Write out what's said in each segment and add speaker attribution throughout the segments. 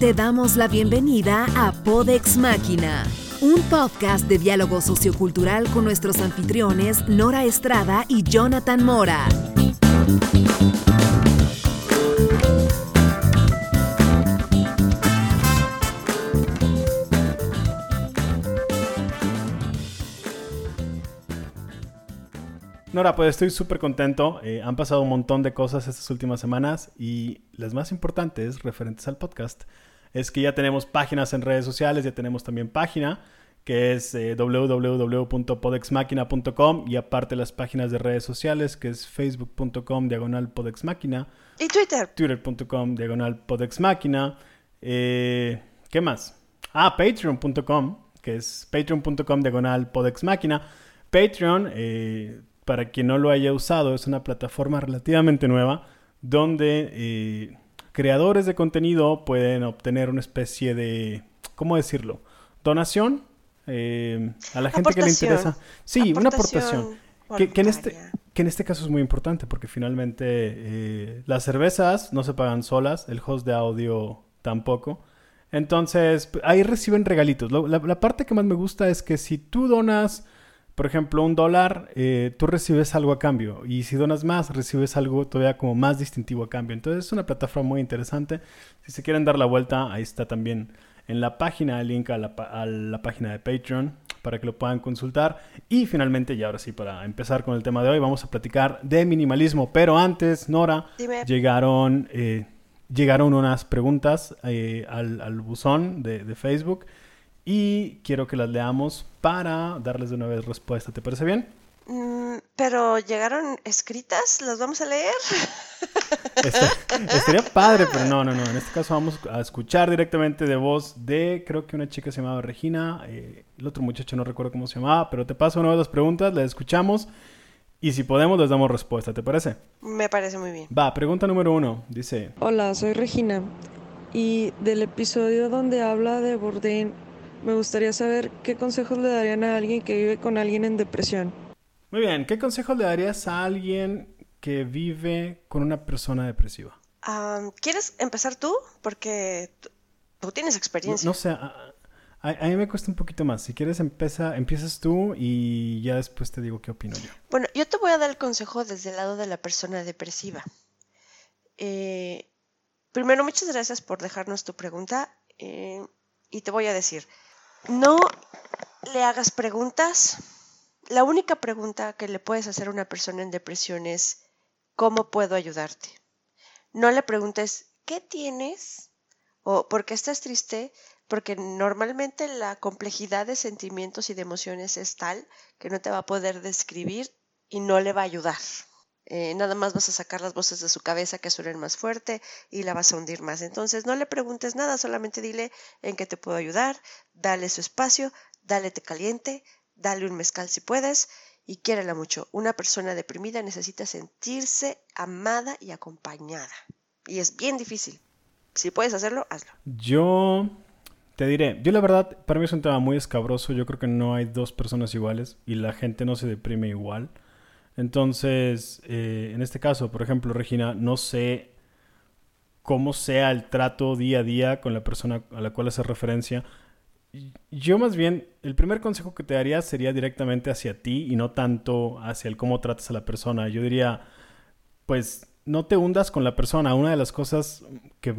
Speaker 1: Te damos la bienvenida a Podex Máquina, un podcast de diálogo sociocultural con nuestros anfitriones Nora Estrada y Jonathan Mora.
Speaker 2: Nora, pues estoy súper contento. Eh, han pasado un montón de cosas estas últimas semanas y las más importantes referentes al podcast es que ya tenemos páginas en redes sociales, ya tenemos también página que es eh, www.podexmáquina.com y aparte las páginas de redes sociales que es facebook.com diagonal podexmáquina
Speaker 3: y Twitter.
Speaker 2: Twitter.com diagonal podexmáquina. Eh, ¿Qué más? Ah, patreon.com que es patreon.com diagonal podexmáquina. Patreon, eh, para quien no lo haya usado, es una plataforma relativamente nueva donde eh, creadores de contenido pueden obtener una especie de, ¿cómo decirlo? Donación eh, a la gente que le interesa. Sí, una aportación. Que, en este, que en este caso es muy importante porque finalmente eh, las cervezas no se pagan solas, el host de audio tampoco. Entonces, ahí reciben regalitos. la parte que más me gusta es que si tú donas por ejemplo, un dólar, eh, tú recibes algo a cambio. Y si donas más, recibes algo todavía como más distintivo a cambio. Entonces es una plataforma muy interesante. Si se quieren dar la vuelta, ahí está también en la página el link a la, página de Patreon para que lo puedan consultar. Y finalmente, y ahora sí, para empezar con el tema de hoy, vamos a platicar de minimalismo. Pero antes, Nora, llegaron, eh, llegaron unas preguntas eh, al, buzón de, de Facebook y quiero que las leamos para darles de una vez respuesta. ¿Te parece bien?
Speaker 3: Mm, pero llegaron escritas, ¿las vamos a leer?
Speaker 2: Este, estaría padre, pero no, no, no. En este caso vamos a escuchar directamente de voz de, creo que una chica se llamaba Regina, eh, el otro muchacho no recuerdo cómo se llamaba, pero te paso una de las preguntas, las escuchamos y si podemos les damos respuesta, ¿te parece?
Speaker 3: Me parece muy bien.
Speaker 2: Va, pregunta número uno, dice...
Speaker 4: Hola, soy Regina y del episodio donde habla de Bourdain me gustaría saber qué consejos le darían a alguien que vive con alguien en depresión.
Speaker 2: Muy bien, ¿qué consejos le darías a alguien que vive con una persona depresiva?
Speaker 3: ¿Quieres empezar tú? Porque tú tienes experiencia.
Speaker 2: No, sé, a, mí me cuesta un poquito más. Si quieres, empieza, empiezas tú y ya después te digo qué opino yo.
Speaker 3: Bueno, yo te voy a dar el consejo desde el lado de la persona depresiva. Eh, primero, muchas gracias por dejarnos tu pregunta eh, y te voy a decir, no le hagas preguntas. La única pregunta que le puedes hacer a una persona en depresión es, ¿cómo puedo ayudarte? No le preguntes, ¿qué tienes? o ¿por qué estás triste? Porque normalmente la complejidad de sentimientos y de emociones es tal que no te va a poder describir y no le va a ayudar. Eh, nada más vas a sacar las voces de su cabeza que suenen más fuerte y la vas a hundir más. Entonces no le preguntes nada, solamente dile en qué te puedo ayudar, dale su espacio, dale te caliente, dale un mezcal si puedes y quiérela mucho. Una persona deprimida necesita sentirse amada y acompañada. Y es bien difícil. Si puedes hacerlo, hazlo.
Speaker 2: Yo te diré, yo la verdad, para mí es un tema muy escabroso. Yo creo que no hay dos personas iguales y la gente no se deprime igual. Entonces, eh, en este caso, por ejemplo, Regina, no sé cómo sea el trato día a día con la persona a la cual hace referencia. Yo más bien, el primer consejo que te daría sería directamente hacia ti y no tanto hacia el cómo tratas a la persona. Yo diría, pues no te hundas con la persona. Una de las cosas que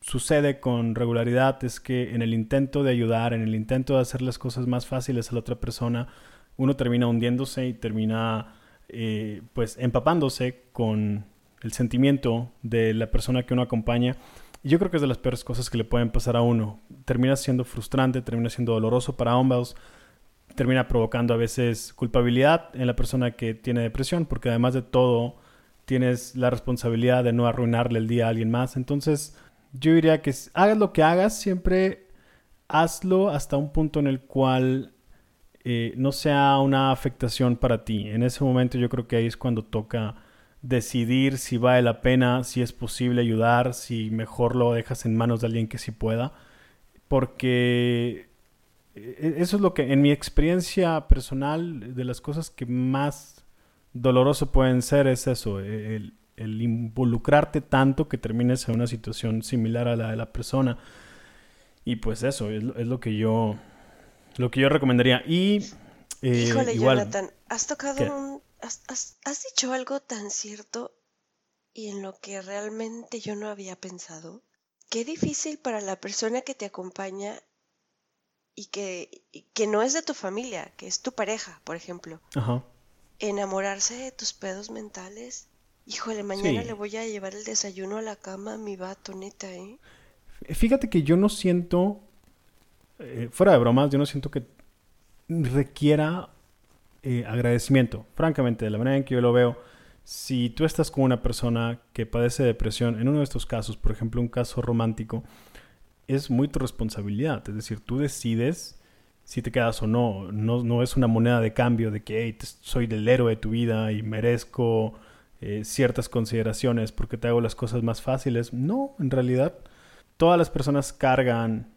Speaker 2: sucede con regularidad es que en el intento de ayudar, en el intento de hacer las cosas más fáciles a la otra persona, uno termina hundiéndose y termina eh, pues empapándose con el sentimiento de la persona que uno acompaña. Yo creo que es de las peores cosas que le pueden pasar a uno. Termina siendo frustrante, termina siendo doloroso para ambos, termina provocando a veces culpabilidad en la persona que tiene depresión, porque además de todo tienes la responsabilidad de no arruinarle el día a alguien más. Entonces, yo diría que hagas lo que hagas, siempre hazlo hasta un punto en el cual eh, no sea una afectación para ti. En ese momento yo creo que ahí es cuando toca decidir si vale la pena, si es posible ayudar, si mejor lo dejas en manos de alguien que sí pueda. Porque eh, eso es lo que en mi experiencia personal de las cosas que más doloroso pueden ser es eso, el involucrarte tanto que termines en una situación similar a la de la persona. Y pues eso es, lo que yo lo que yo recomendaría. Y
Speaker 3: eh, Híjole, Jonathan, has tocado un has, has dicho algo tan cierto y en lo que realmente yo no había pensado. Qué difícil para la persona que te acompaña y que, que no es de tu familia, que es tu pareja, por ejemplo. Ajá. Enamorarse de tus pedos mentales. Híjole, mañana le voy a llevar el desayuno a la cama a mi vato, neta, ¿eh?
Speaker 2: Fíjate que yo no siento, eh, fuera de bromas, yo no siento que requiera eh, agradecimiento. Francamente, de la manera en que yo lo veo, si tú estás con una persona que padece depresión, en uno de estos casos, por ejemplo, un caso romántico, es muy tu responsabilidad. Es decir, tú decides si te quedas o no. No, no es una moneda de cambio de que soy el héroe de tu vida y merezco eh, ciertas consideraciones porque te hago las cosas más fáciles. No, en realidad, todas las personas cargan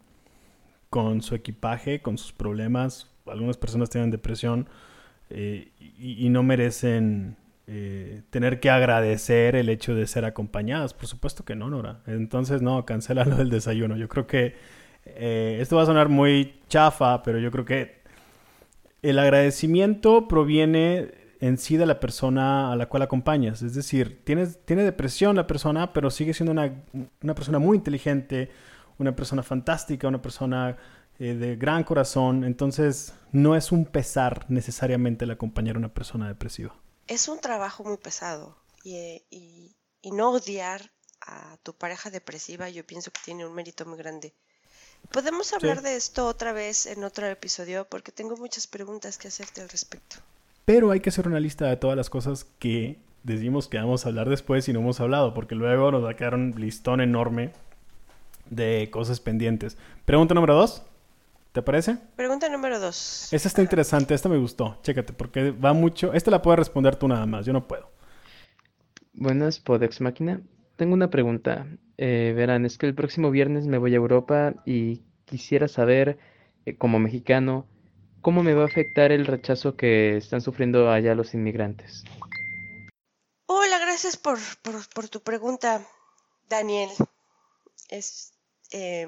Speaker 2: con su equipaje, con sus problemas. Algunas personas tienen depresión eh, y, no merecen eh, tener que agradecer el hecho de ser acompañadas. Por supuesto que no, Nora. Entonces, no, cancela lo del desayuno. Yo creo que eh, esto va a sonar muy chafa, pero yo creo que el agradecimiento proviene en sí de la persona a la cual acompañas. Es decir, tienes, tiene depresión la persona, pero sigue siendo una, una persona muy inteligente, una persona fantástica, una persona eh, de gran corazón. Entonces, no es un pesar necesariamente el acompañar a una persona depresiva
Speaker 3: es un trabajo muy pesado y, y, no odiar a tu pareja depresiva yo pienso que tiene un mérito muy grande. Podemos hablar de esto otra vez en otro episodio porque tengo muchas preguntas que hacerte al respecto.
Speaker 2: Pero hay que hacer una lista de todas las cosas que decimos que vamos a hablar después y no hemos hablado, porque luego nos va a quedar un listón enorme de cosas pendientes. Pregunta número dos. ¿Te parece?
Speaker 3: Pregunta número dos.
Speaker 2: Esta está interesante, esta me gustó. Chécate, porque va mucho. Esta la puedes responder tú nada más, yo no puedo.
Speaker 5: Buenas, Podex Máquina. Tengo una pregunta. Eh, verán, es que el próximo viernes me voy a Europa y quisiera saber, eh, como mexicano, cómo me va a afectar el rechazo que están sufriendo allá los inmigrantes.
Speaker 3: Hola, gracias por, por, tu pregunta, Daniel. Es. Eh,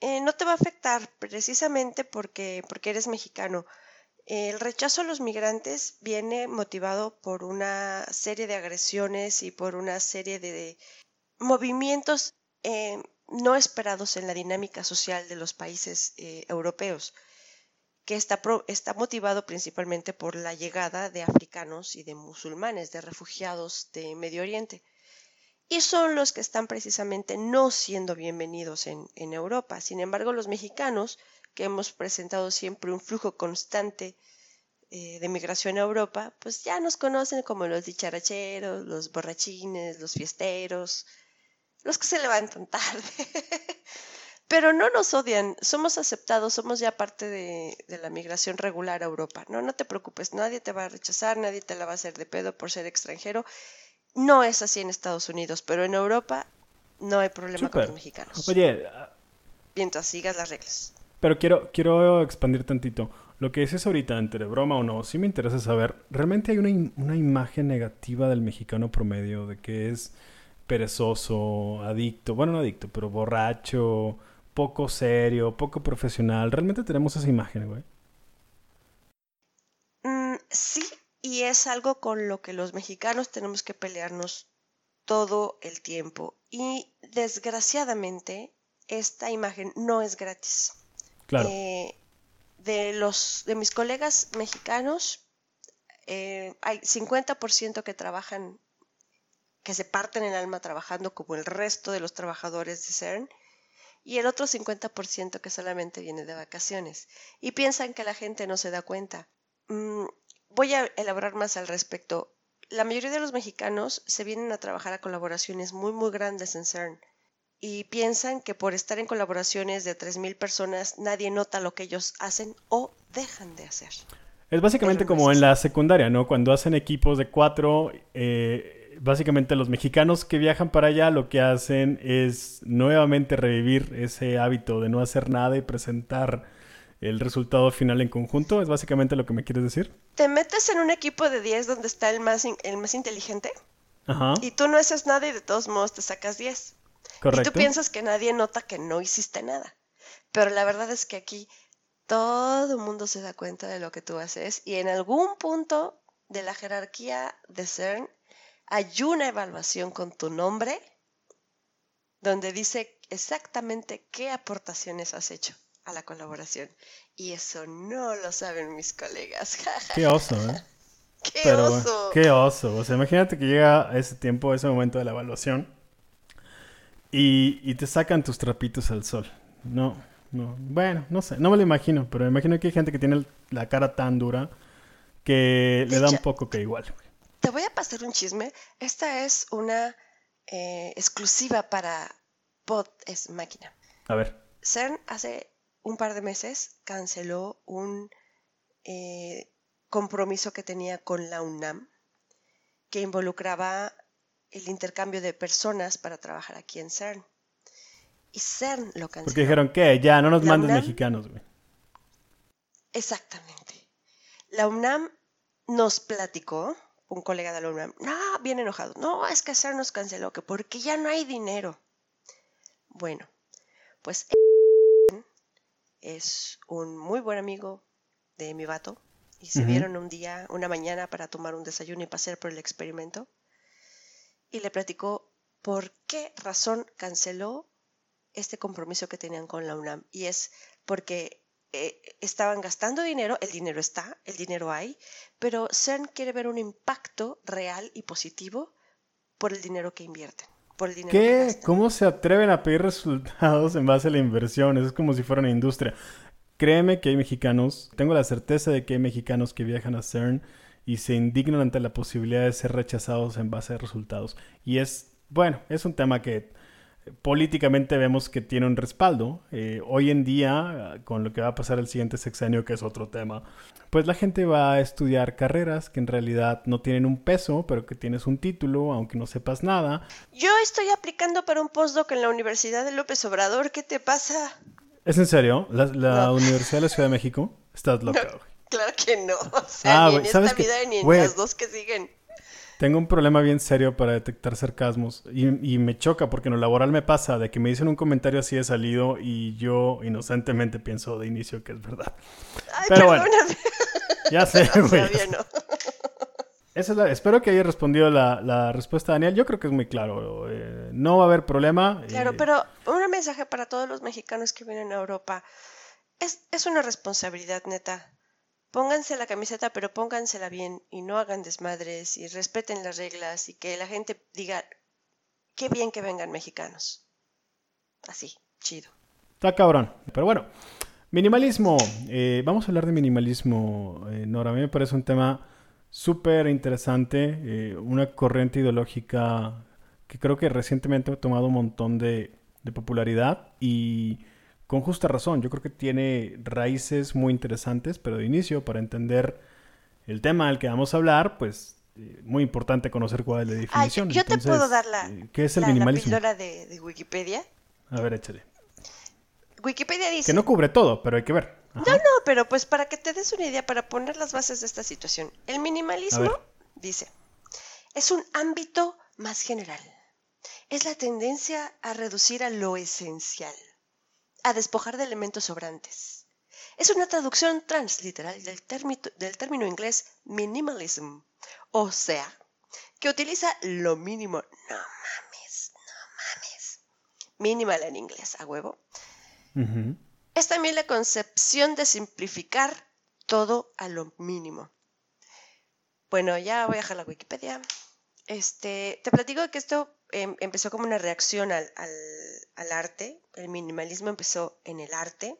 Speaker 3: eh, no te va a afectar precisamente porque, porque eres mexicano. El rechazo a los migrantes viene motivado por una serie de agresiones y por una serie de movimientos eh, no esperados en la dinámica social de los países eh, europeos, que está, está motivado principalmente por la llegada de africanos y de musulmanes, de refugiados de Medio Oriente y son los que están precisamente no siendo bienvenidos en, Europa. Sin embargo, los mexicanos, que hemos presentado siempre un flujo constante eh, de migración a Europa, pues ya nos conocen como los dicharacheros, los borrachines, los fiesteros, los que se levantan tarde. Pero no nos odian, somos aceptados, somos ya parte de, de, la migración regular a Europa. No, no te preocupes, nadie te va a rechazar, nadie te la va a hacer de pedo por ser extranjero. No es así en Estados Unidos, pero en Europa no hay problema con los mexicanos.
Speaker 2: Oye,
Speaker 3: mientras sigas las reglas.
Speaker 2: Pero quiero, quiero expandir tantito. Lo que dices ahorita, entre broma o no, sí me interesa saber, ¿realmente hay una, una imagen negativa del mexicano promedio de que es perezoso, adicto, bueno, no adicto, pero borracho, poco serio, poco profesional? ¿Realmente tenemos esa imagen, güey?
Speaker 3: Mm, sí y es algo con lo que los mexicanos tenemos que pelearnos todo el tiempo. Y desgraciadamente, esta imagen no es gratis.
Speaker 2: Claro.
Speaker 3: Eh, de, los, de mis colegas mexicanos, eh, hay 50% que trabajan, que se parten el alma trabajando como el resto de los trabajadores de CERN, y el otro 50% que solamente viene de vacaciones. Y piensan que la gente no se da cuenta. Mm, voy a elaborar más al respecto. La mayoría de los mexicanos se vienen a trabajar a colaboraciones muy muy grandes en CERN y piensan que por estar en colaboraciones de 3.000 personas nadie nota lo que ellos hacen o dejan de hacer.
Speaker 2: Es básicamente como en la secundaria, ¿no? Cuando hacen equipos de cuatro, eh, básicamente los mexicanos que viajan para allá lo que hacen es nuevamente revivir ese hábito de no hacer nada y presentar el resultado final en conjunto? ¿Es básicamente lo que me quieres decir?
Speaker 3: Te metes en un equipo de 10 donde está el más, el más inteligente Ajá. y tú no haces nada y de todos modos te sacas 10. Correcto. Y tú piensas que nadie nota que no hiciste nada. pero la verdad es que aquí todo el mundo se da cuenta de lo que tú haces y en algún punto de la jerarquía de CERN hay una evaluación con tu nombre donde dice exactamente qué aportaciones has hecho a la colaboración. Y eso no lo saben mis colegas.
Speaker 2: Qué oso, ¿eh?
Speaker 3: ¡Qué oso!
Speaker 2: Qué oso. O sea, imagínate que llega ese tiempo, ese momento de la evaluación y, y te sacan tus trapitos al sol. No, no. Bueno, no sé, no me lo imagino, pero me imagino que hay gente que tiene la cara tan dura que le da un poco que igual.
Speaker 3: Te voy a pasar un chisme. Esta es una eh, exclusiva para Pod es máquina.
Speaker 2: A ver.
Speaker 3: CERN hace un par de meses canceló un eh, compromiso que tenía con la UNAM que involucraba el intercambio de personas para trabajar aquí en CERN. Y CERN lo canceló.
Speaker 2: Porque dijeron que ya no nos mandes mexicanos, güey.
Speaker 3: Exactamente. La UNAM nos platicó, un colega de la UNAM, no, bien enojado, no, es que CERN nos canceló, que porque ya no hay dinero. Bueno, pues es un muy buen amigo de mi vato y se vieron un día, una mañana para tomar un desayuno y pasar por el experimento y le platicó por qué razón canceló este compromiso que tenían con la UNAM y es porque eh, estaban gastando dinero, el dinero está, el dinero hay, pero CERN quiere ver un impacto real y positivo por el dinero que invierten. Por el dinero
Speaker 2: ¿Qué? ¿Cómo se atreven a pedir resultados en base a la inversión? Es como si fuera una industria. Créeme que hay mexicanos, tengo la certeza de que hay mexicanos que viajan a CERN y se indignan ante la posibilidad de ser rechazados en base a resultados. Y es, bueno, es un tema que políticamente vemos que tiene un respaldo. Eh, hoy en día, con lo que va a pasar el siguiente sexenio, que es otro tema, pues la gente va a estudiar carreras que en realidad no tienen un peso, pero que tienes un título, aunque no sepas nada.
Speaker 3: Yo estoy aplicando para un postdoc en la Universidad de López Obrador. ¿Qué te pasa?
Speaker 2: ¿Es en serio? ¿La, Universidad de la Ciudad de México? Estás loca,
Speaker 3: Claro que no. O sea, ah, ni en esta vida ni en las dos que siguen.
Speaker 2: Tengo un problema bien serio para detectar sarcasmos y, me choca porque en lo laboral me pasa de que me dicen un comentario así de salido y yo inocentemente pienso de inicio que es verdad.
Speaker 3: Ay, Pero bueno,
Speaker 2: ya sé, güey. es espero que haya respondido la, respuesta, Daniel. Yo creo que es muy claro. Eh, no va a haber problema.
Speaker 3: Claro, pero un mensaje para todos los mexicanos que vienen a Europa. Es, es una responsabilidad neta Pónganse la camiseta, pero póngansela bien y no hagan desmadres y respeten las reglas y que la gente diga, qué bien que vengan mexicanos. Así, chido.
Speaker 2: Está cabrón. Pero bueno, minimalismo. Eh, vamos a hablar de minimalismo, eh, Nora. A mí me parece un tema súper interesante, eh, una corriente ideológica que creo que recientemente ha tomado un montón de, de popularidad y con justa razón. Yo creo que tiene raíces muy interesantes, pero de inicio, para entender el tema del que vamos a hablar, pues eh, muy importante conocer cuál es la definición.
Speaker 3: yo te puedo dar la,
Speaker 2: eh, ¿qué es el minimalismo?
Speaker 3: La de, de, Wikipedia.
Speaker 2: A ver, échale.
Speaker 3: Wikipedia dice...
Speaker 2: Que no cubre todo, pero hay que ver.
Speaker 3: No, no, pero pues para que te des una idea, para poner las bases de esta situación. El minimalismo, dice, es un ámbito más general. Es la tendencia a reducir a lo esencial a despojar de elementos sobrantes. Es una traducción transliteral del, del término inglés minimalism, o sea, que utiliza lo mínimo. No mames, no mames. Minimal en inglés, a huevo. Es también la concepción de simplificar todo a lo mínimo. Bueno, ya voy a dejar la Wikipedia. Este, te platico que esto em, empezó como una reacción al, arte. El minimalismo empezó en el arte.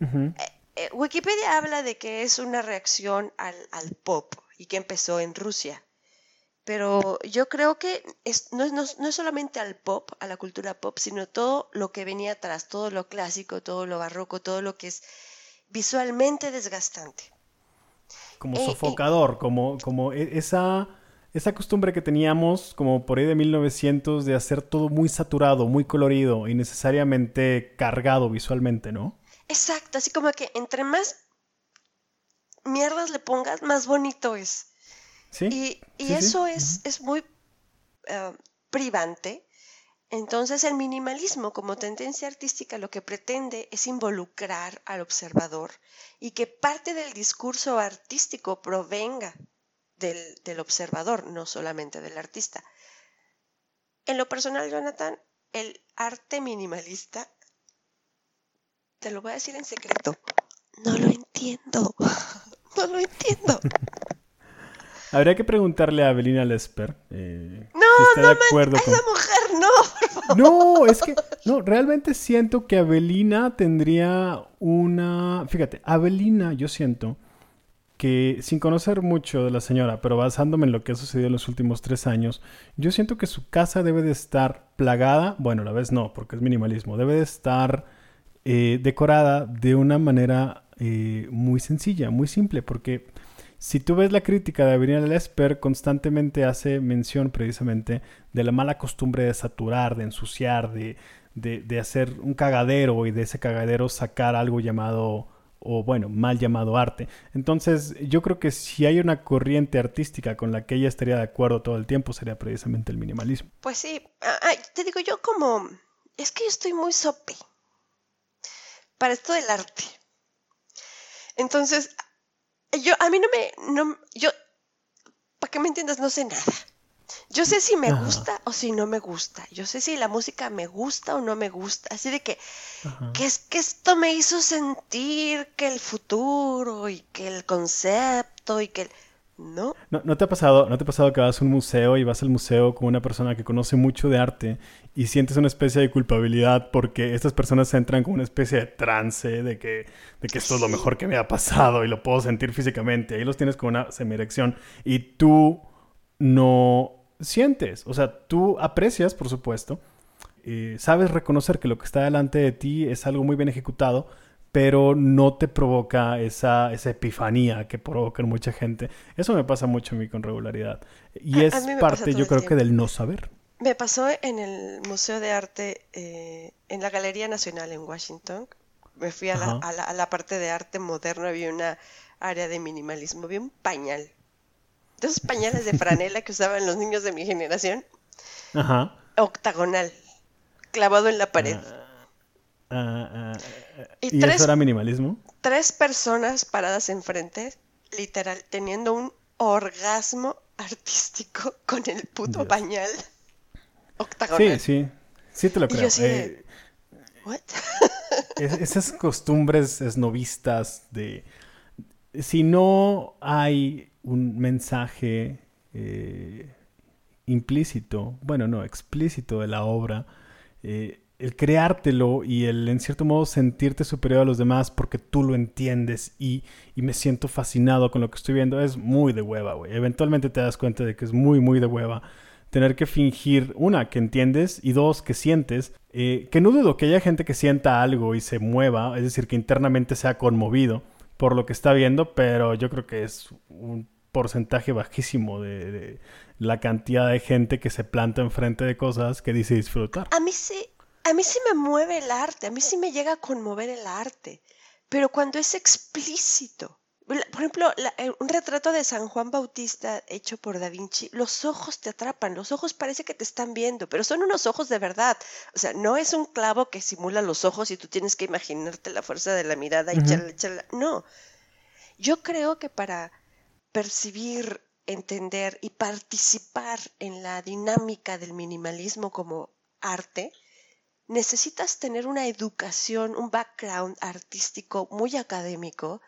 Speaker 3: Eh, eh, Wikipedia habla de que es una reacción al, pop y que empezó en Rusia. Pero yo creo que no, es solamente al pop, a la cultura pop, sino todo lo que venía atrás, todo lo clásico, todo lo barroco, todo lo que es visualmente desgastante.
Speaker 2: Como eh, sofocador, como, como e, esa esa costumbre que teníamos como por ahí de 1900 de hacer todo muy saturado, muy colorido y necesariamente cargado visualmente, ¿no?
Speaker 3: Exacto, así como que entre más mierdas le pongas, más bonito es.
Speaker 2: Sí.
Speaker 3: Y, eso Es, es muy eh, privante Entonces el minimalismo como tendencia artística lo que pretende es involucrar al observador y que parte del discurso artístico provenga del, observador, no solamente del artista. En lo personal, Jonathan, el arte minimalista, te lo voy a decir en secreto, no lo entiendo, no lo entiendo.
Speaker 2: Habría que preguntarle a Avelina Lesper.
Speaker 3: Eh, no, si está no, de acuerdo con... esa mujer no.
Speaker 2: No, es que no, realmente siento que Avelina tendría una. Fíjate, Avelina, yo siento que sin conocer mucho de la señora, pero basándome en lo que ha sucedido en los últimos tres años, yo siento que su casa debe de estar plagada, bueno, a la vez no, porque es minimalismo, debe de estar eh, decorada de una manera eh, muy sencilla, muy simple, porque si tú ves la crítica de Avenida Lesper, constantemente hace mención precisamente de la mala costumbre de saturar, de ensuciar, de, de, hacer un cagadero y de ese cagadero sacar algo llamado o bueno, mal llamado arte. Entonces, yo creo que si hay una corriente artística con la que ella estaría de acuerdo todo el tiempo, sería precisamente el minimalismo.
Speaker 3: Pues sí, te digo yo como, es que yo estoy muy sope para esto del arte. Entonces, yo, a mí no me, no, yo, para que me entiendas, no sé nada. Yo sé si me gusta o si no me gusta. Yo sé si la música me gusta o no me gusta. Así de que, que es que esto me hizo sentir que el futuro y que el concepto y que el... ¿No?
Speaker 2: ¿No? te ha pasado, ¿No te ha pasado que vas a un museo y vas al museo con una persona que conoce mucho de arte y sientes una especie de culpabilidad porque estas personas entran con una especie de trance de que, de que esto es lo mejor que me ha pasado y lo puedo sentir físicamente? Ahí los tienes con una semirección y tú no sientes, o sea, tú aprecias, por supuesto, eh, sabes reconocer que lo que está delante de ti es algo muy bien ejecutado, pero no te provoca esa, esa epifanía que provoca en mucha gente. Eso me pasa mucho a mí con regularidad. Y es parte, yo creo que del no saber.
Speaker 3: Me pasó en el Museo de Arte, eh, en la Galería Nacional en Washington. Me fui a la, a la, parte de arte moderno, había una área de minimalismo, había un pañal. De esos pañales de franela que usaban los niños de mi generación. Ajá. Octagonal, clavado en la pared. Ah.
Speaker 2: Ah, ah, ¿Y, eso era minimalismo?
Speaker 3: Tres personas paradas enfrente, literal, teniendo un orgasmo artístico con el puto pañal octagonal.
Speaker 2: Sí, sí. Sí te lo creo. Eh, esas costumbres esnovistas de... Si no hay un mensaje eh, implícito, bueno, no, explícito de la obra, eh, el creártelo y el en cierto modo sentirte superior a los demás porque tú lo entiendes y, me siento fascinado con lo que estoy viendo es muy de hueva, güey. Eventualmente te das cuenta de que es muy, muy de hueva tener que fingir, una, que entiendes y dos, que sientes. Eh, que no dudo que haya gente que sienta algo y se mueva, es decir, que internamente sea conmovido por lo que está viendo, pero yo creo que es un porcentaje bajísimo de, de la cantidad de gente que se planta enfrente de cosas que dice disfrutar.
Speaker 3: A mí sí, a mí sí me mueve el arte, a mí sí me llega a conmover el arte, pero cuando es explícito. Por ejemplo, eh, un retrato de San Juan Bautista hecho por Da Vinci, los ojos te atrapan, los ojos parece que te están viendo, pero son unos ojos de verdad. O sea, no es un clavo que simula los ojos y tú tienes que imaginarte la fuerza de la mirada y echarle, echarle. No. Yo creo que para percibir, entender y participar en la dinámica del minimalismo como arte, necesitas tener una educación, un background artístico muy académico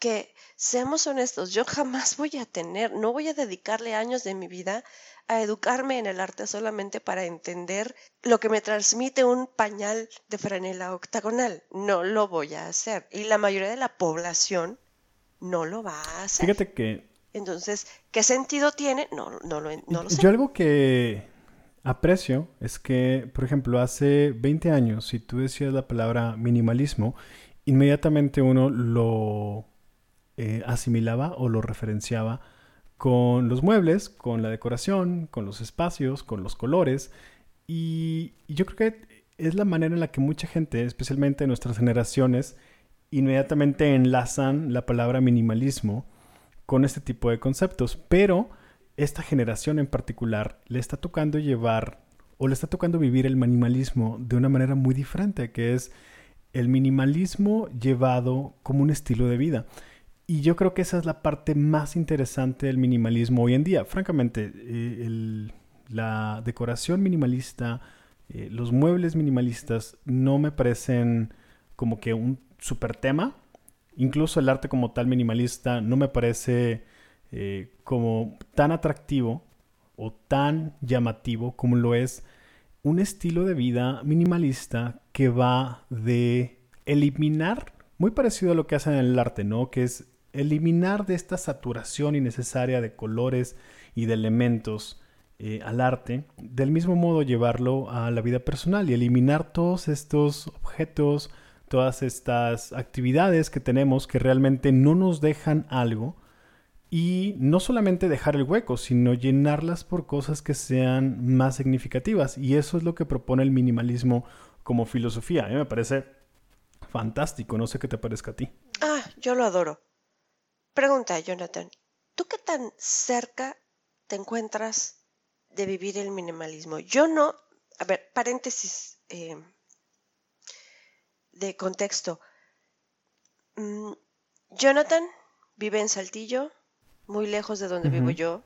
Speaker 3: que, seamos honestos, yo jamás voy a tener, no voy a dedicarle años de mi vida a educarme en el arte solamente para entender lo que me transmite un pañal de franela octagonal. No lo voy a hacer. Y la mayoría de la población no lo va a hacer.
Speaker 2: Fíjate que...
Speaker 3: Entonces, ¿qué sentido tiene? No, no, lo, no lo sé.
Speaker 2: Yo algo que aprecio es que, por ejemplo, hace 20 años, si tú decías la palabra minimalismo, inmediatamente uno lo eh, asimilaba o lo referenciaba con los muebles, con la decoración, con los espacios, con los colores. Y, yo creo que es la manera en la que mucha gente, especialmente nuestras generaciones, inmediatamente enlazan la palabra minimalismo con este tipo de conceptos. Pero esta generación en particular le está tocando llevar o le está tocando vivir el minimalismo de una manera muy diferente, que es el minimalismo llevado como un estilo de vida. Y yo creo que esa es la parte más interesante del minimalismo hoy en día. Francamente, eh, la decoración minimalista, eh, los muebles minimalistas no me parecen como que un super tema. Incluso el arte como tal minimalista no me parece eh, como tan atractivo o tan llamativo como lo es un estilo de vida minimalista que va de eliminar, muy parecido a lo que hacen en el arte, ¿no? Que es eliminar de esta saturación innecesaria de colores y de elementos eh, al arte, del mismo modo llevarlo a la vida personal y eliminar todos estos objetos, todas estas actividades que tenemos que realmente no nos dejan algo y no solamente dejar el hueco, sino llenarlas por cosas que sean más significativas. Y eso es lo que propone el minimalismo como filosofía. A mí me parece fantástico, no sé qué te parezca a ti.
Speaker 3: Ah, yo lo adoro. Pregunta, Jonathan, ¿tú qué tan cerca te encuentras de vivir el minimalismo? Yo no, a ver, paréntesis eh, de contexto. Mm, Jonathan vive en Saltillo, muy lejos de donde vivo yo.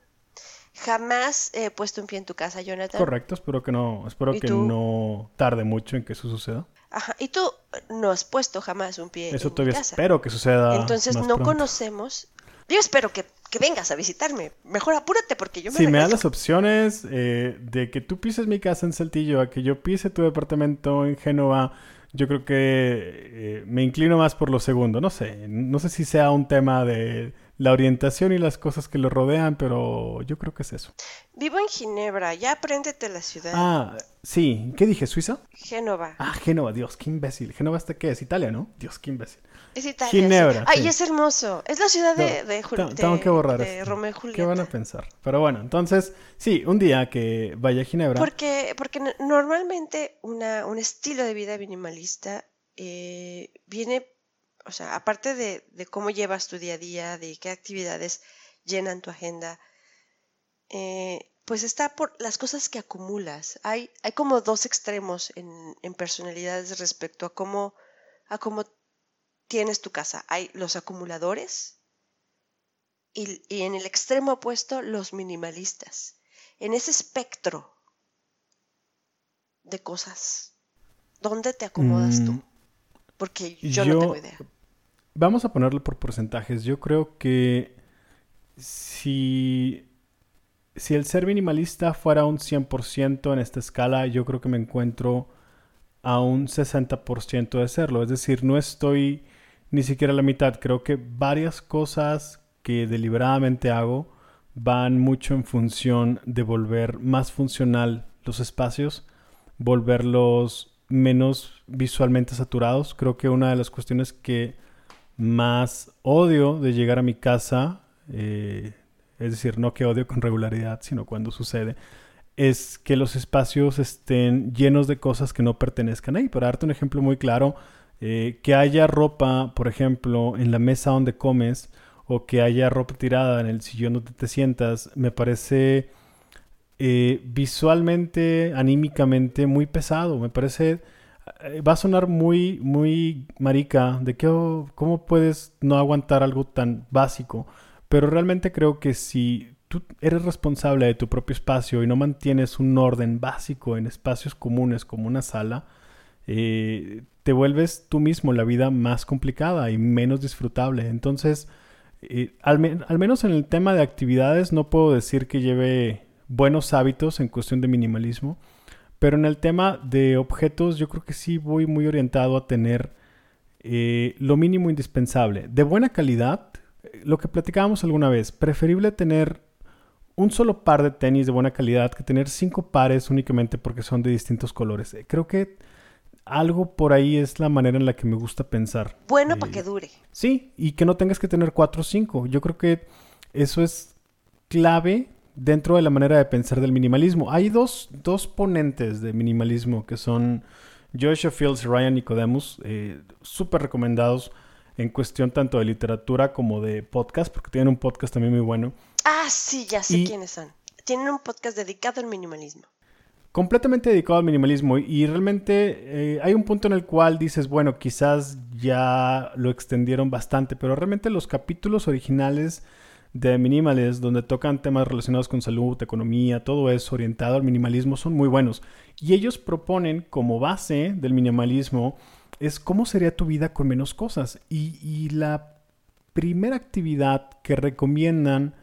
Speaker 3: Jamás he puesto un pie en tu casa, Jonathan.
Speaker 2: Correcto, espero que no, espero que no tarde mucho en que eso suceda.
Speaker 3: Ajá, y tú no has puesto jamás un pie
Speaker 2: Eso
Speaker 3: en
Speaker 2: todavía
Speaker 3: mi casa.
Speaker 2: espero que suceda.
Speaker 3: Entonces
Speaker 2: más
Speaker 3: no
Speaker 2: pronto.
Speaker 3: conocemos. Yo espero que, que vengas a visitarme. Mejor apúrate porque yo me
Speaker 2: Si me das las opciones eh, de que tú pises mi casa en Saltillo, a que yo pise tu departamento en Génova, yo creo que eh, me inclino más por lo segundo. No sé, no sé si sea un tema de la orientación y las cosas que lo rodean, pero yo creo que es eso.
Speaker 3: Vivo en Ginebra, ya apréndete la ciudad.
Speaker 2: Ah, sí. ¿Qué dije? ¿Suiza?
Speaker 3: Génova.
Speaker 2: Ah, Génova, Dios, qué imbécil. ¿Génova hasta qué es? Italia, ¿no? Dios, qué imbécil.
Speaker 3: Es Italia.
Speaker 2: Ginebra,
Speaker 3: sí. Ay,
Speaker 2: sí.
Speaker 3: es hermoso. Es la ciudad de,
Speaker 2: No,
Speaker 3: de, Jul- de-
Speaker 2: Tengo que borrar
Speaker 3: de. Romeo y
Speaker 2: ¿Qué
Speaker 3: Julieta.
Speaker 2: van a pensar? Pero bueno, entonces, sí, un día que vaya a Ginebra.
Speaker 3: Porque, porque no- normalmente una, un estilo de vida minimalista eh, viene, o sea, aparte de, de cómo llevas tu día a día, de qué actividades llenan tu agenda, eh, pues está por las cosas que acumulas. Hay, hay como dos extremos en, en personalidades respecto a cómo, a cómo tienes tu casa. Hay los acumuladores y, y en el extremo opuesto los minimalistas. En ese espectro de cosas, ¿dónde te acomodas tú?
Speaker 2: Mm,
Speaker 3: Porque yo, no tengo idea.
Speaker 2: Vamos a ponerlo por porcentajes. Yo creo que si, si el ser minimalista fuera un 100% en esta escala, yo creo que me encuentro a un 60% de serlo. Es decir, no estoy ni siquiera a la mitad. Creo que varias cosas que deliberadamente hago van mucho en función de volver más funcional los espacios, volverlos menos visualmente saturados. Creo que una de las cuestiones que más odio de llegar a mi casa, eh, es decir, no que odio con regularidad, sino cuando sucede, es que los espacios estén llenos de cosas que no pertenezcan ahí. Para darte un ejemplo muy claro, eh, que haya ropa, por ejemplo, en la mesa donde comes, o que haya ropa tirada en el sillón donde te sientas, me parece eh, visualmente, anímicamente muy pesado. Me parece va a sonar muy, muy marica, de que, oh, cómo puedes no aguantar algo tan básico, pero realmente creo que si tú eres responsable de tu propio espacio y no mantienes un orden básico en espacios comunes como una sala, eh, te vuelves tú mismo la vida más complicada y menos disfrutable. Entonces, eh, al menos en el tema de actividades no puedo decir que lleve buenos hábitos en cuestión de minimalismo. Pero en el tema de objetos, yo creo que sí voy muy orientado a tener eh, lo mínimo indispensable. De buena calidad, eh, lo que platicábamos alguna vez, preferible tener un solo par de tenis de buena calidad que tener cinco pares únicamente porque son de distintos colores. Eh, Creo que algo por ahí es la manera en la que me gusta pensar.
Speaker 3: Bueno
Speaker 2: Eh,
Speaker 3: para que dure.
Speaker 2: Sí, y que no tengas que tener cuatro o cinco. Yo creo que eso es clave dentro de la manera de pensar del minimalismo. Hay dos, dos ponentes de minimalismo que son Joshua Fields y Ryan Nicodemus, eh, súper recomendados en cuestión tanto de literatura como de podcast, porque tienen un podcast también muy bueno.
Speaker 3: Ah, sí, ya sé
Speaker 2: y-
Speaker 3: quiénes son. Tienen un podcast dedicado al minimalismo.
Speaker 2: completamente dedicado al minimalismo y realmente eh, hay un punto en el cual dices, bueno, quizás ya lo extendieron bastante, pero realmente los capítulos originales de Minimales, donde tocan temas relacionados con salud, economía, todo eso orientado al minimalismo, son muy buenos. Y ellos proponen como base del minimalismo es cómo sería tu vida con menos cosas. Y la primera actividad que recomiendan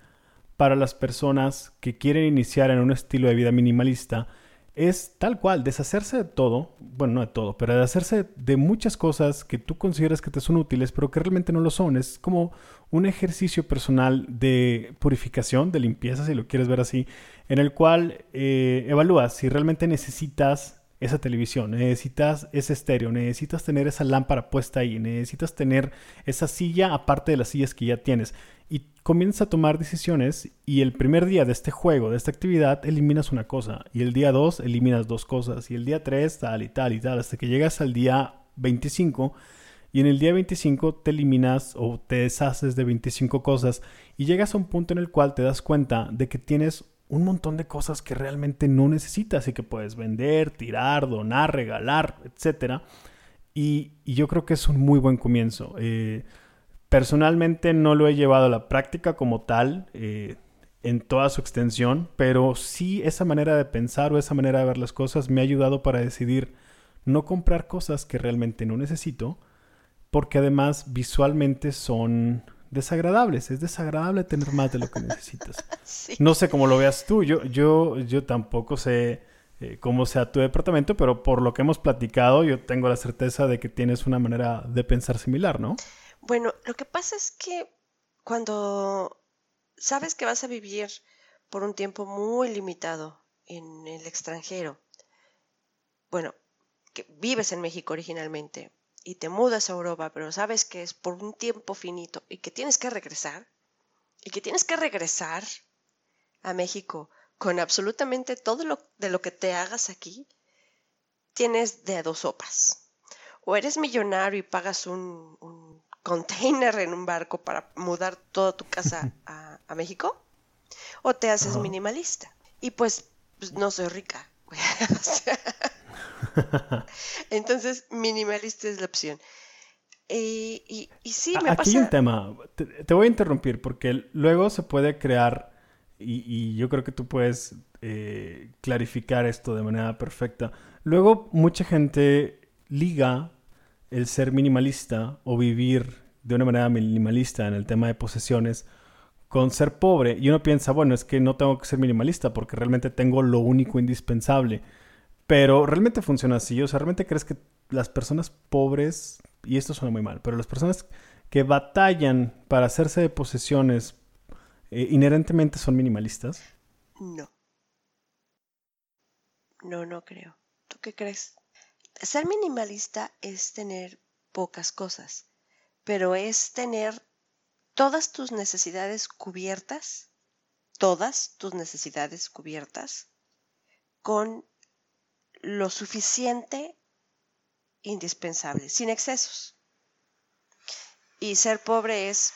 Speaker 2: para las personas que quieren iniciar en un estilo de vida minimalista es tal cual, deshacerse de todo, bueno, no de todo, pero deshacerse de muchas cosas que tú consideras que te son útiles, pero que realmente no lo son. Es como un ejercicio personal de purificación, de limpieza, si lo quieres ver así, en el cual eh, evalúas si realmente necesitas esa televisión, necesitas ese estéreo, necesitas tener esa lámpara puesta ahí, necesitas tener esa silla aparte de las sillas que ya tienes. Y comienzas a tomar decisiones y el primer día de este juego, de esta actividad, eliminas una cosa. Y el día 2 eliminas dos cosas. Y el día 3 tal y tal y tal. Hasta que llegas al día 25. Y en el día 25 te eliminas o te deshaces de 25 cosas. Y llegas a un punto en el cual te das cuenta de que tienes un montón de cosas que realmente no necesitas y que puedes vender, tirar, donar, regalar, etc. Y, yo creo que es un muy buen comienzo. Eh, personalmente no lo he llevado a la práctica como tal. Eh, en toda su extensión, pero sí esa manera de pensar o esa manera de ver las cosas me ha ayudado para decidir no comprar cosas que realmente no necesito, porque además visualmente son desagradables. Es desagradable tener más de lo que necesitas. No sé cómo lo veas tú. Yo, yo, yo tampoco sé eh, cómo sea tu departamento, pero por lo que hemos platicado, yo tengo la certeza de que tienes una manera de pensar similar, ¿no?
Speaker 3: Bueno, lo que pasa es que cuando sabes que vas a vivir por un tiempo muy limitado en el extranjero, bueno, que vives en México originalmente, y te mudas a Europa, pero sabes que es por un tiempo finito y que tienes que regresar, y que tienes que regresar a México con absolutamente todo lo de lo que te hagas aquí, tienes de dos sopas. O eres millonario y pagas un, container en un barco para mudar toda tu casa a, México, o te haces minimalista. Y pues, pues no soy rica. Entonces, minimalista es la opción. Y, y, sí, me
Speaker 2: Aquí hay un tema. Te, voy a interrumpir porque luego se puede crear, y, yo creo que tú puedes eh, clarificar esto de manera perfecta. Luego, mucha gente liga el ser minimalista o vivir de una manera minimalista en el tema de posesiones con ser pobre. Y uno piensa, bueno, es que no tengo que ser minimalista porque realmente tengo lo único indispensable. Pero realmente funciona así. O sea, ¿realmente crees que las personas pobres, y esto suena muy mal, pero las personas que batallan para hacerse de posesiones eh, inherentemente son minimalistas?
Speaker 3: No. No, no creo. ¿Tú qué crees? Ser minimalista es tener pocas cosas, pero es tener todas tus necesidades cubiertas, todas tus necesidades cubiertas, con lo suficiente indispensable, sin excesos. Y ser pobre es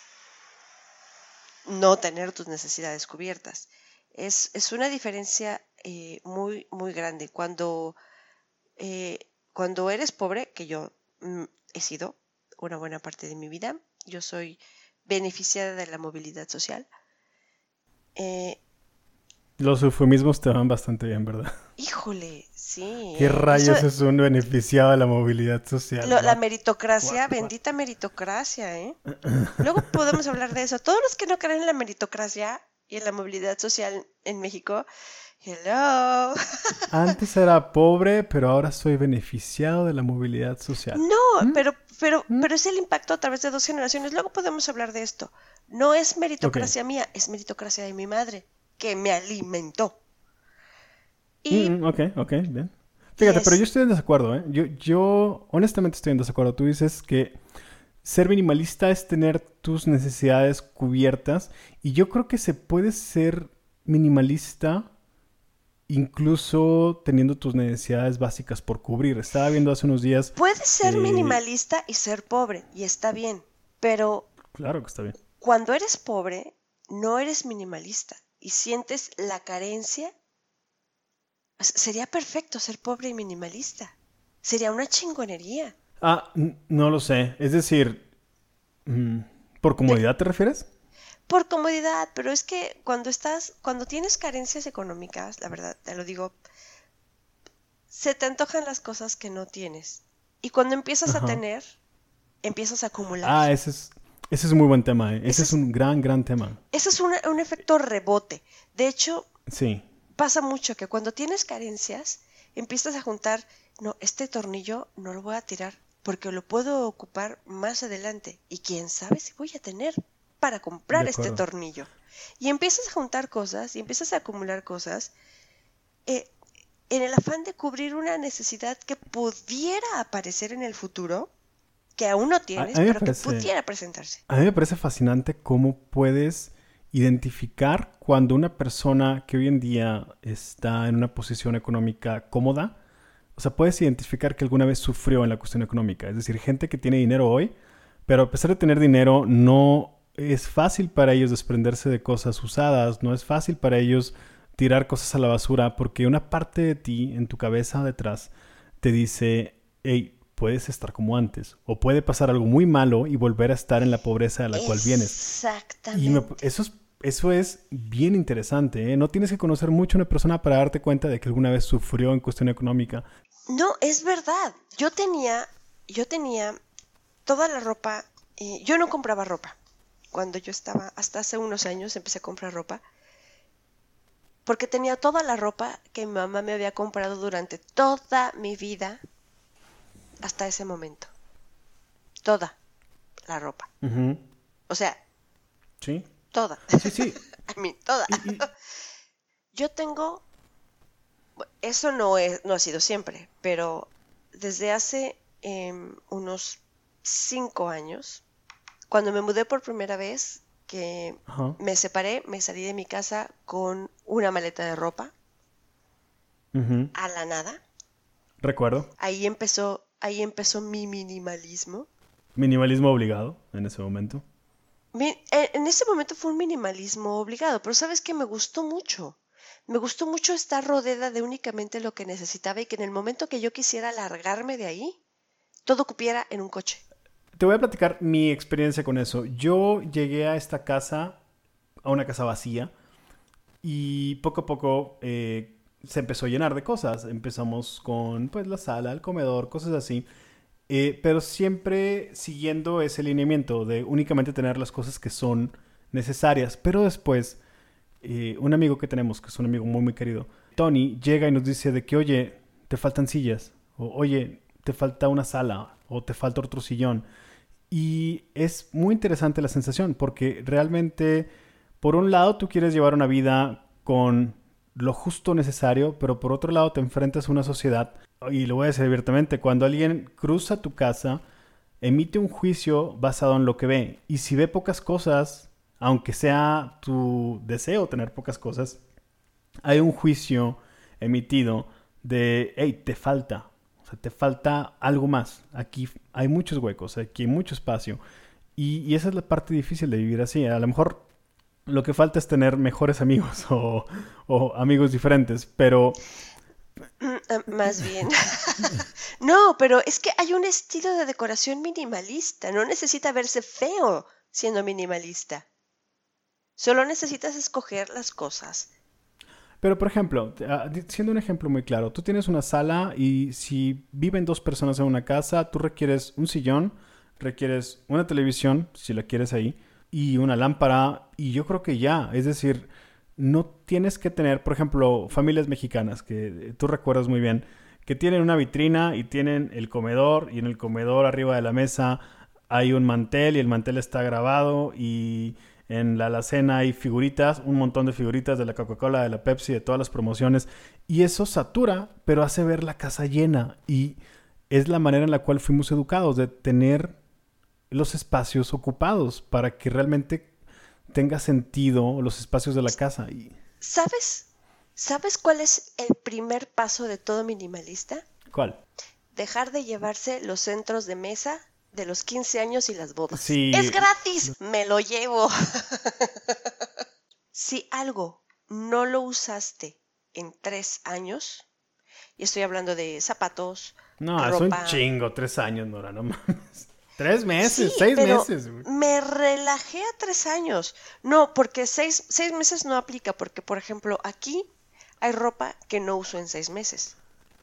Speaker 3: no tener tus necesidades cubiertas. Es, una diferencia eh, muy, muy grande. Cuando, eh, cuando eres pobre, que yo mm, he sido una buena parte de mi vida, yo soy beneficiada de la movilidad social.
Speaker 2: Eh, Los eufemismos te van bastante bien, ¿verdad?
Speaker 3: Híjole, sí.
Speaker 2: ¿Qué rayos es un beneficiado de la movilidad social?
Speaker 3: la meritocracia, bendita meritocracia, ¿eh? Luego podemos hablar de eso. Todos los que no creen en la meritocracia y en la movilidad social en México, hello.
Speaker 2: Antes era pobre, pero ahora soy beneficiado de la movilidad social.
Speaker 3: No, ¿Mm? pero, pero, ¿Mm? pero es el impacto a través de dos generaciones. Luego podemos hablar de esto. No es meritocracia mía, es meritocracia de mi madre, que me alimentó.
Speaker 2: Mm, ok, ok, bien. Fíjate, pero yo estoy en desacuerdo, ¿eh? Yo, yo honestamente estoy en desacuerdo. Tú dices que ser minimalista es tener tus necesidades cubiertas y yo creo que se puede ser minimalista incluso teniendo tus necesidades básicas por cubrir. Estaba viendo hace unos días...
Speaker 3: Puedes ser eh, minimalista y ser pobre y está bien, pero...
Speaker 2: Claro que está bien.
Speaker 3: Cuando eres pobre, no eres minimalista y sientes la carencia Sería perfecto ser pobre y minimalista. Sería una chingonería.
Speaker 2: Ah, no lo sé. Es decir, mm, ¿por comodidad te refieres?
Speaker 3: Por comodidad, pero es que cuando estás, cuando tienes carencias económicas, la verdad, te lo digo, se te antojan las cosas que no tienes. Y cuando empiezas a tener, empiezas a acumular.
Speaker 2: Ah, ese es, ese es un muy buen tema. ¿eh? Ese, es, un gran, gran tema.
Speaker 3: Ese es un efecto rebote. De hecho,
Speaker 2: sí.
Speaker 3: pasa mucho que cuando tienes carencias, empiezas a juntar, no, este tornillo no lo voy a tirar porque lo puedo ocupar más adelante y quién sabe si voy a tener para comprar este tornillo. Y empiezas a juntar cosas y empiezas a acumular cosas eh, en el afán de cubrir una necesidad que pudiera aparecer en el futuro, que aún no tienes, pero que pudiera presentarse.
Speaker 2: A mí me parece fascinante cómo puedes identificar cuando una persona que hoy en día está en una posición económica cómoda, o sea, puedes identificar que alguna vez sufrió en la cuestión económica. Es decir, gente que tiene dinero hoy, pero a pesar de tener dinero, no es fácil para ellos desprenderse de cosas usadas, no es fácil para ellos tirar cosas a la basura porque una parte de ti en tu cabeza detrás te dice, hey, puedes estar como antes o puede pasar algo muy malo y volver a estar en la pobreza de la cual vienes.
Speaker 3: Exactamente.
Speaker 2: Y eso es eso es bien interesante. ¿eh? No tienes que conocer mucho a una persona para darte cuenta de que alguna vez sufrió en cuestión económica.
Speaker 3: No, es verdad. Yo tenía, yo tenía toda la ropa. Eh, yo no compraba ropa cuando yo estaba, hasta hace unos años empecé a comprar ropa, porque tenía toda la ropa que mi mamá me había comprado durante toda mi vida hasta ese momento. Toda la ropa. O sea,
Speaker 2: ¿Sí?
Speaker 3: toda.
Speaker 2: Sí, sí.
Speaker 3: A mí, toda. Yo tengo, eso no, es, no ha sido siempre, pero desde hace em, unos cinco años, cuando me mudé por primera vez, que me separé, me salí de mi casa con una maleta de ropa a la nada.
Speaker 2: Recuerdo.
Speaker 3: Ahí empezó, ahí empezó mi minimalismo.
Speaker 2: Minimalismo obligado en ese momento.
Speaker 3: en ese momento fue un minimalismo obligado, pero sabes que me gustó mucho. Me gustó mucho estar rodeada de únicamente lo que necesitaba y que en el momento que yo quisiera largarme de ahí, todo cupiera en un coche.
Speaker 2: Te voy a platicar mi experiencia con eso. Yo llegué a esta casa, a una casa vacía, y poco a poco eh, se empezó a llenar de cosas. Empezamos con pues la sala, el comedor, cosas así. Eh, pero siempre siguiendo ese lineamiento de únicamente tener las cosas que son necesarias. Pero después, eh, un amigo que tenemos, que es un amigo muy, muy querido, Tony, llega y nos dice de que, oye, te faltan sillas, o oye, te falta una sala, o te falta otro sillón. Y es muy interesante la sensación porque realmente, por un lado, tú quieres llevar una vida con lo justo necesario, pero por otro lado te enfrentas a una sociedad, y lo voy a decir abiertamente, cuando alguien cruza tu casa, emite un juicio basado en lo que ve. Y si ve pocas cosas, aunque sea tu deseo tener pocas cosas, hay un juicio emitido de, hey, te falta, o sea, te falta algo más. Aquí hay muchos huecos, aquí hay mucho espacio. Y, esa es la parte difícil de vivir así. A lo mejor lo que falta es tener mejores amigos o, amigos diferentes, pero...
Speaker 3: Mm, ah, más bien. no, pero es que hay un estilo de decoración minimalista. No necesita verse feo siendo minimalista. Solo necesitas escoger las cosas
Speaker 2: pero, por ejemplo, ah, siendo un ejemplo muy claro, tú tienes una sala y si viven dos personas en una casa, tú requieres un sillón, requieres una televisión, si la quieres ahí, y una lámpara, y yo creo que ya, es decir, no tienes que tener, por ejemplo, familias mexicanas, que tú recuerdas muy bien, que tienen una vitrina y tienen el comedor, y en el comedor arriba de la mesa hay un mantel y el mantel está grabado y en la alacena hay figuritas, un montón de figuritas de la Coca-Cola, de la Pepsi, de todas las promociones. Y eso satura, pero hace ver la casa llena. Y es la manera en la cual fuimos educados, de tener los espacios ocupados para que realmente tenga sentido los espacios de la casa.
Speaker 3: ¿Sabes? ¿Sabes cuál es el primer paso de todo minimalista?
Speaker 2: ¿Cuál?
Speaker 3: Dejar de llevarse los centros de mesa de los 15 años y las bodas. Es gratis, me lo llevo. si algo no lo usaste en tres años. Y estoy hablando de zapatos.
Speaker 2: No, es un chingo, tres años, Nora, no mames. Tres meses, seis meses.
Speaker 3: Me relajé a tres años. No, porque seis, seis meses no aplica, porque por ejemplo aquí hay ropa que no uso en seis meses.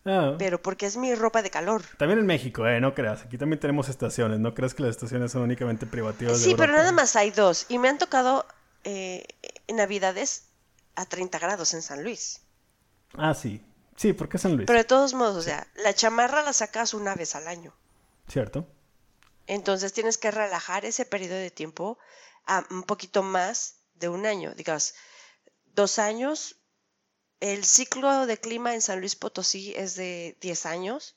Speaker 3: Ah. Pero porque es mi ropa de calor.
Speaker 2: También en México, eh, no creas. Aquí también tenemos estaciones. No creas que las estaciones son únicamente privativas.
Speaker 3: Sí, pero nada más hay dos. Y me han tocado eh, en Navidades a 30 grados en San Luis.
Speaker 2: Ah, sí. Sí, porque San Luis.
Speaker 3: Pero de todos modos, o sea, la chamarra la sacas una vez al año.
Speaker 2: Cierto.
Speaker 3: Entonces tienes que relajar ese periodo de tiempo a un poquito más de un año. Digamos, dos años. El ciclo de clima en San Luis Potosí es de 10 años.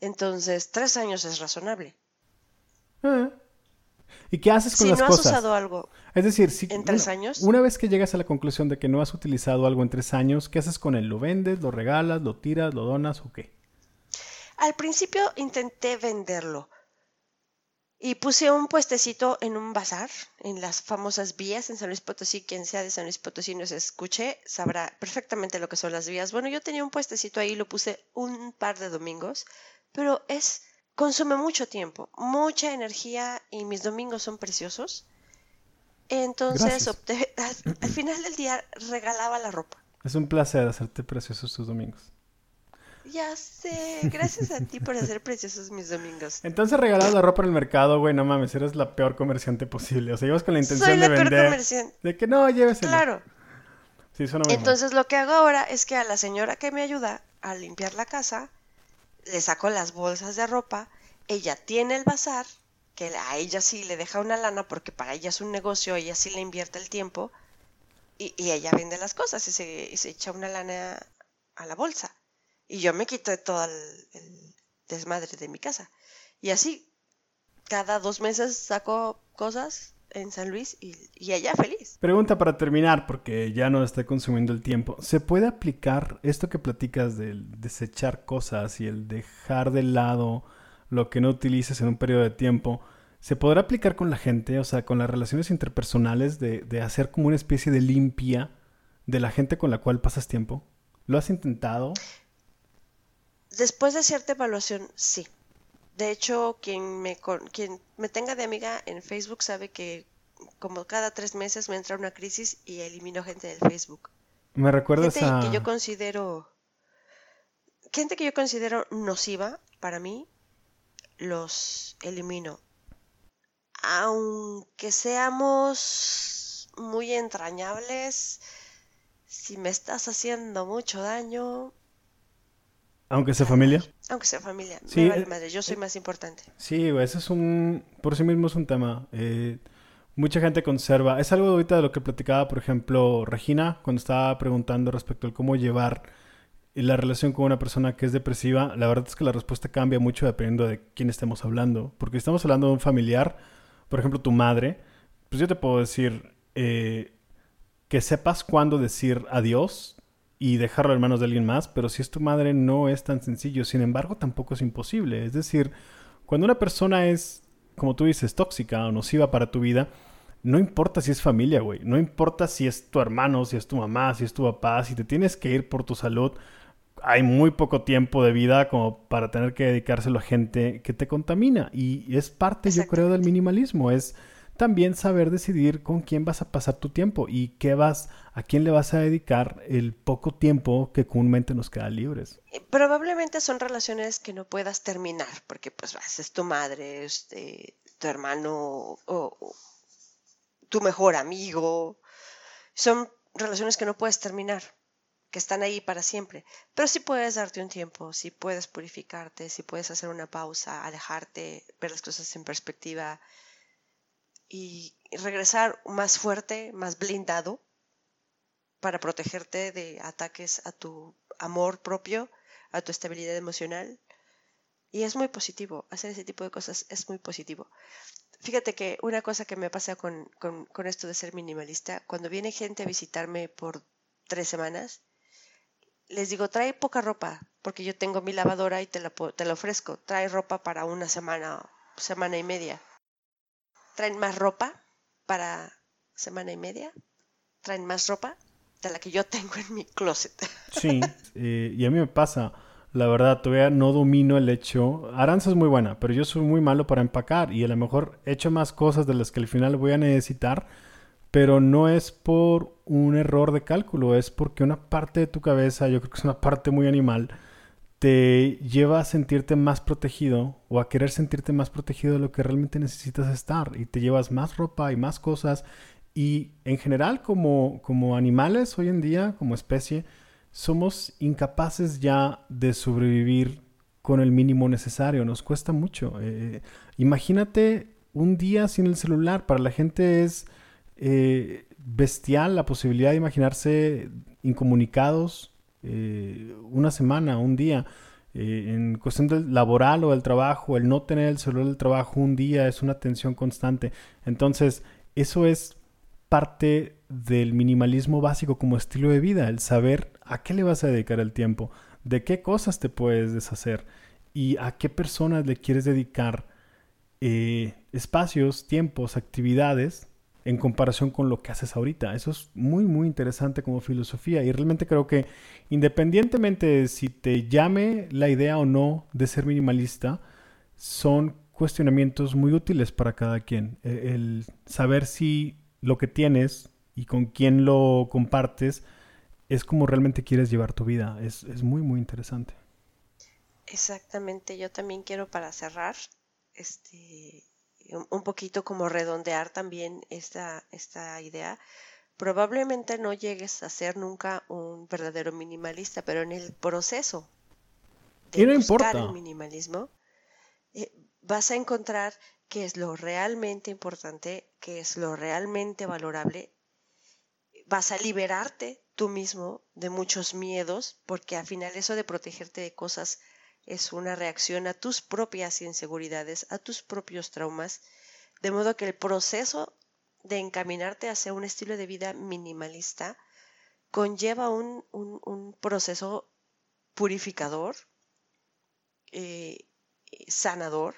Speaker 3: Entonces, tres años es razonable.
Speaker 2: Ah. ¿Y qué haces con las cosas? Si no has
Speaker 3: usado algo
Speaker 2: es decir, si
Speaker 3: en tres años.
Speaker 2: Una vez que llegas a la conclusión de que no has utilizado algo en tres años, ¿qué haces con él? ¿Lo vendes, lo regalas, lo tiras, lo donas o qué?
Speaker 3: Al principio intenté venderlo, y puse un puestecito en un bazar, en las famosas vías en San Luis Potosí. Quien sea de San Luis Potosí nos escuche, sabrá perfectamente lo que son las vías. Bueno, yo tenía un puestecito ahí, lo puse un par de domingos, pero es, consume mucho tiempo, mucha energía y mis domingos son preciosos. Entonces opté, al final del día regalaba la ropa.
Speaker 2: Es un placer hacerte preciosos tus domingos.
Speaker 3: Ya sé, gracias a ti por hacer preciosos mis domingos.
Speaker 2: Entonces regalabas la ropa en el mercado, güey, no mames, eres la peor comerciante posible. O sea, ibas con la intención
Speaker 3: Soy
Speaker 2: la
Speaker 3: de
Speaker 2: peor
Speaker 3: vender. Comerciante.
Speaker 2: De que no, lléveselo.
Speaker 3: Claro.
Speaker 2: Sí,
Speaker 3: Entonces lo que hago ahora es que a la señora que me ayuda a limpiar la casa, le saco las bolsas de ropa, ella tiene el bazar, que a ella sí le deja una lana porque para ella es un negocio, ella sí le invierte el tiempo, y, ella vende las cosas y se, y se echa una lana a la bolsa. Y yo me quité todo el, desmadre de mi casa. Y así, cada dos meses saco cosas en San Luis y, y, allá feliz.
Speaker 2: Pregunta para terminar, porque ya no está consumiendo el tiempo. ¿Se puede aplicar esto que platicas del desechar cosas y el dejar de lado lo que no utilices en un periodo de tiempo? ¿Se podrá aplicar con la gente, o sea, con las relaciones interpersonales, de, de hacer como una especie de limpia de la gente con la cual pasas tiempo? ¿Lo has intentado?
Speaker 3: Después de cierta evaluación, sí. De hecho, quien me, quien me tenga de amiga en Facebook sabe que como cada tres meses me entra una crisis y elimino gente del Facebook.
Speaker 2: Me recuerdas
Speaker 3: gente que yo considero gente que yo considero nociva para mí los elimino. Aunque seamos muy entrañables, si me estás haciendo mucho daño,
Speaker 2: aunque sea familia.
Speaker 3: Aunque sea familia. Sí, vale eh, madre. Yo soy eh, más importante.
Speaker 2: Sí, ese es un... Por sí mismo es un tema. Eh, mucha gente conserva... Es algo ahorita de lo que platicaba, por ejemplo, Regina, cuando estaba preguntando respecto al cómo llevar la relación con una persona que es depresiva. La verdad es que la respuesta cambia mucho dependiendo de quién estemos hablando. Porque estamos hablando de un familiar, por ejemplo, tu madre. Pues yo te puedo decir... que sepas cuándo decir adiós y dejarlo en manos de alguien más, pero si es tu madre no es tan sencillo, sin embargo tampoco es imposible. Es decir, cuando una persona es, como tú dices, tóxica o nociva para tu vida, no importa si es familia, güey, no importa si es tu hermano, si es tu mamá, si es tu papá, si te tienes que ir por tu salud, hay muy poco tiempo de vida como para tener que dedicárselo a gente que te contamina. Y es parte, yo creo, del minimalismo, es también saber decidir con quién vas a pasar tu tiempo y qué vas, a quién le vas a dedicar el poco tiempo que comúnmente nos queda libres.
Speaker 3: Eh, probablemente son relaciones que no puedas terminar, porque pues es tu madre, este, tu hermano o, tu mejor amigo. Son relaciones que no puedes terminar, que están ahí para siempre. Pero sí puedes darte un tiempo, sí puedes purificarte, sí puedes hacer una pausa, alejarte, ver las cosas en perspectiva y regresar más fuerte, más blindado para protegerte de ataques a tu amor propio, a tu estabilidad emocional. Y es muy positivo, hacer ese tipo de cosas es muy positivo. Fíjate que una cosa que me pasa con, esto de ser minimalista, cuando viene gente a visitarme por tres semanas, les digo, trae poca ropa, porque yo tengo mi lavadora y te la, te la ofrezco. Trae ropa para una semana, semana y media traen más ropa para semana y media, traen más ropa. de la que yo tengo en mi closet.
Speaker 2: Sí, eh, y a mí me pasa, la verdad, todavía no domino el hecho. Aranza es muy buena, pero yo soy muy malo para empacar y a lo mejor he hecho más cosas de las que al final voy a necesitar, pero no es por un error de cálculo, es porque una parte de tu cabeza, yo creo que es una parte muy animal, te lleva a sentirte más protegido o a querer sentirte más protegido de lo que realmente necesitas estar y te llevas más ropa y más cosas. Y en general como, como animales hoy en día, como especie, somos incapaces ya de sobrevivir con el mínimo necesario, nos cuesta mucho. Eh, imagínate un día sin el celular, para la gente es eh, bestial la posibilidad de imaginarse incomunicados eh, una semana, un día. en cuestión del laboral o del trabajo, el no tener el celular del trabajo un día es una tensión constante. Entonces, eso es parte del minimalismo básico como estilo de vida, el saber a qué le vas a dedicar el tiempo, de qué cosas te puedes deshacer y a qué personas le quieres dedicar eh, espacios, tiempos, actividades en comparación con lo que haces ahorita. Eso es muy, muy interesante como filosofía y realmente creo que independientemente de si te llame la idea o no de ser minimalista, son cuestionamientos muy útiles para cada quien. E, el saber si lo que tienes y con quién lo compartes es como realmente quieres llevar tu vida. Es, muy, muy interesante.
Speaker 3: Exactamente, yo también quiero para cerrar, este, un poquito como redondear también esta, esta idea. Probablemente no llegues a ser nunca un verdadero minimalista, pero en el proceso
Speaker 2: de buscar
Speaker 3: el minimalismo, eh, vas a encontrar qué es lo realmente importante, qué es lo realmente valorable. Vas a liberarte tú mismo de muchos miedos, porque al final eso de protegerte de cosas es una reacción a tus propias inseguridades, a tus propios traumas, de modo que el proceso de encaminarte hacia un estilo de vida minimalista conlleva un, proceso purificador, eh, sanador,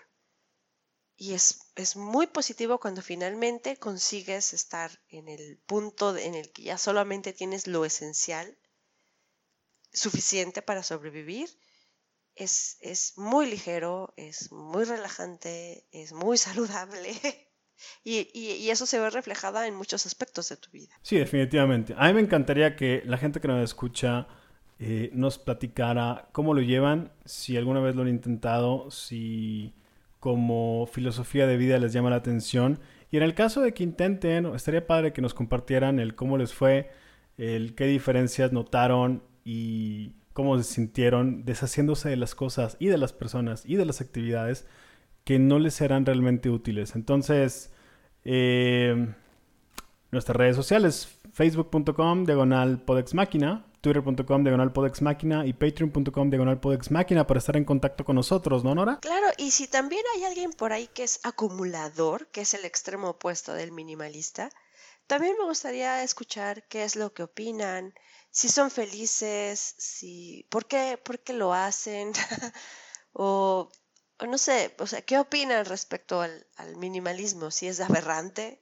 Speaker 3: y es, es, muy positivo cuando finalmente consigues estar en el punto en el que ya solamente tienes lo esencial suficiente para sobrevivir. Es, es muy ligero, es muy relajante, es muy saludable. Y, y, eso se ve reflejada en muchos aspectos de tu vida.
Speaker 2: Sí, definitivamente. A mí me encantaría que la gente que nos escucha eh, nos platicara cómo lo llevan, si alguna vez lo han intentado, si como filosofía de vida les llama la atención. Y en el caso de que intenten, estaría padre que nos compartieran el cómo les fue, el qué diferencias notaron y cómo se sintieron deshaciéndose de las cosas y de las personas y de las actividades que no les serán realmente útiles. Entonces, eh, nuestras redes sociales, facebook.com, diagonal Podex twitter.com diagonal Podex y patreon.com diagonal Podex para estar en contacto con nosotros, ¿no, Nora?
Speaker 3: Claro, y si también hay alguien por ahí que es acumulador, que es el extremo opuesto del minimalista, también me gustaría escuchar qué es lo que opinan, si son felices, si por qué, por qué lo hacen, o, no sé, o sea, ¿qué opinan respecto al, al minimalismo? Si es aberrante,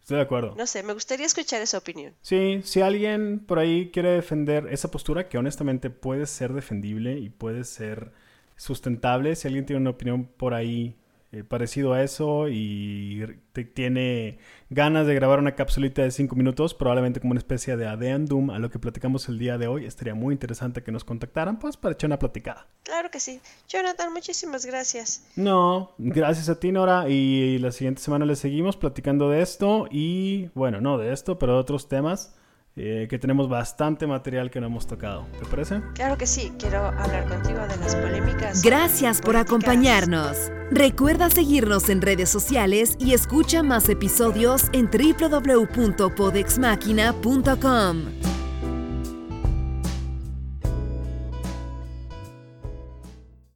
Speaker 2: Estoy de acuerdo.
Speaker 3: No sé, me gustaría escuchar esa opinión.
Speaker 2: Sí, si alguien por ahí quiere defender esa postura, que honestamente puede ser defendible y puede ser sustentable, si alguien tiene una opinión por ahí eh, parecido a eso y tiene ganas de grabar una capsulita de 5 minutos, probablemente como una especie de addendum a lo que platicamos el día de hoy, estaría muy interesante que nos contactaran, pues para echar una platicada.
Speaker 3: Claro que sí. Jonathan, muchísimas gracias.
Speaker 2: No, gracias a ti, Nora, y la siguiente semana le seguimos platicando de esto y, bueno, no de esto, pero de otros temas. Eh, que tenemos bastante material que no hemos tocado. ¿Te parece?
Speaker 3: Claro que sí, quiero hablar contigo de las polémicas.
Speaker 1: Gracias por acompañarnos. Recuerda seguirnos en redes sociales y escucha más episodios en www.podexmáquina.com.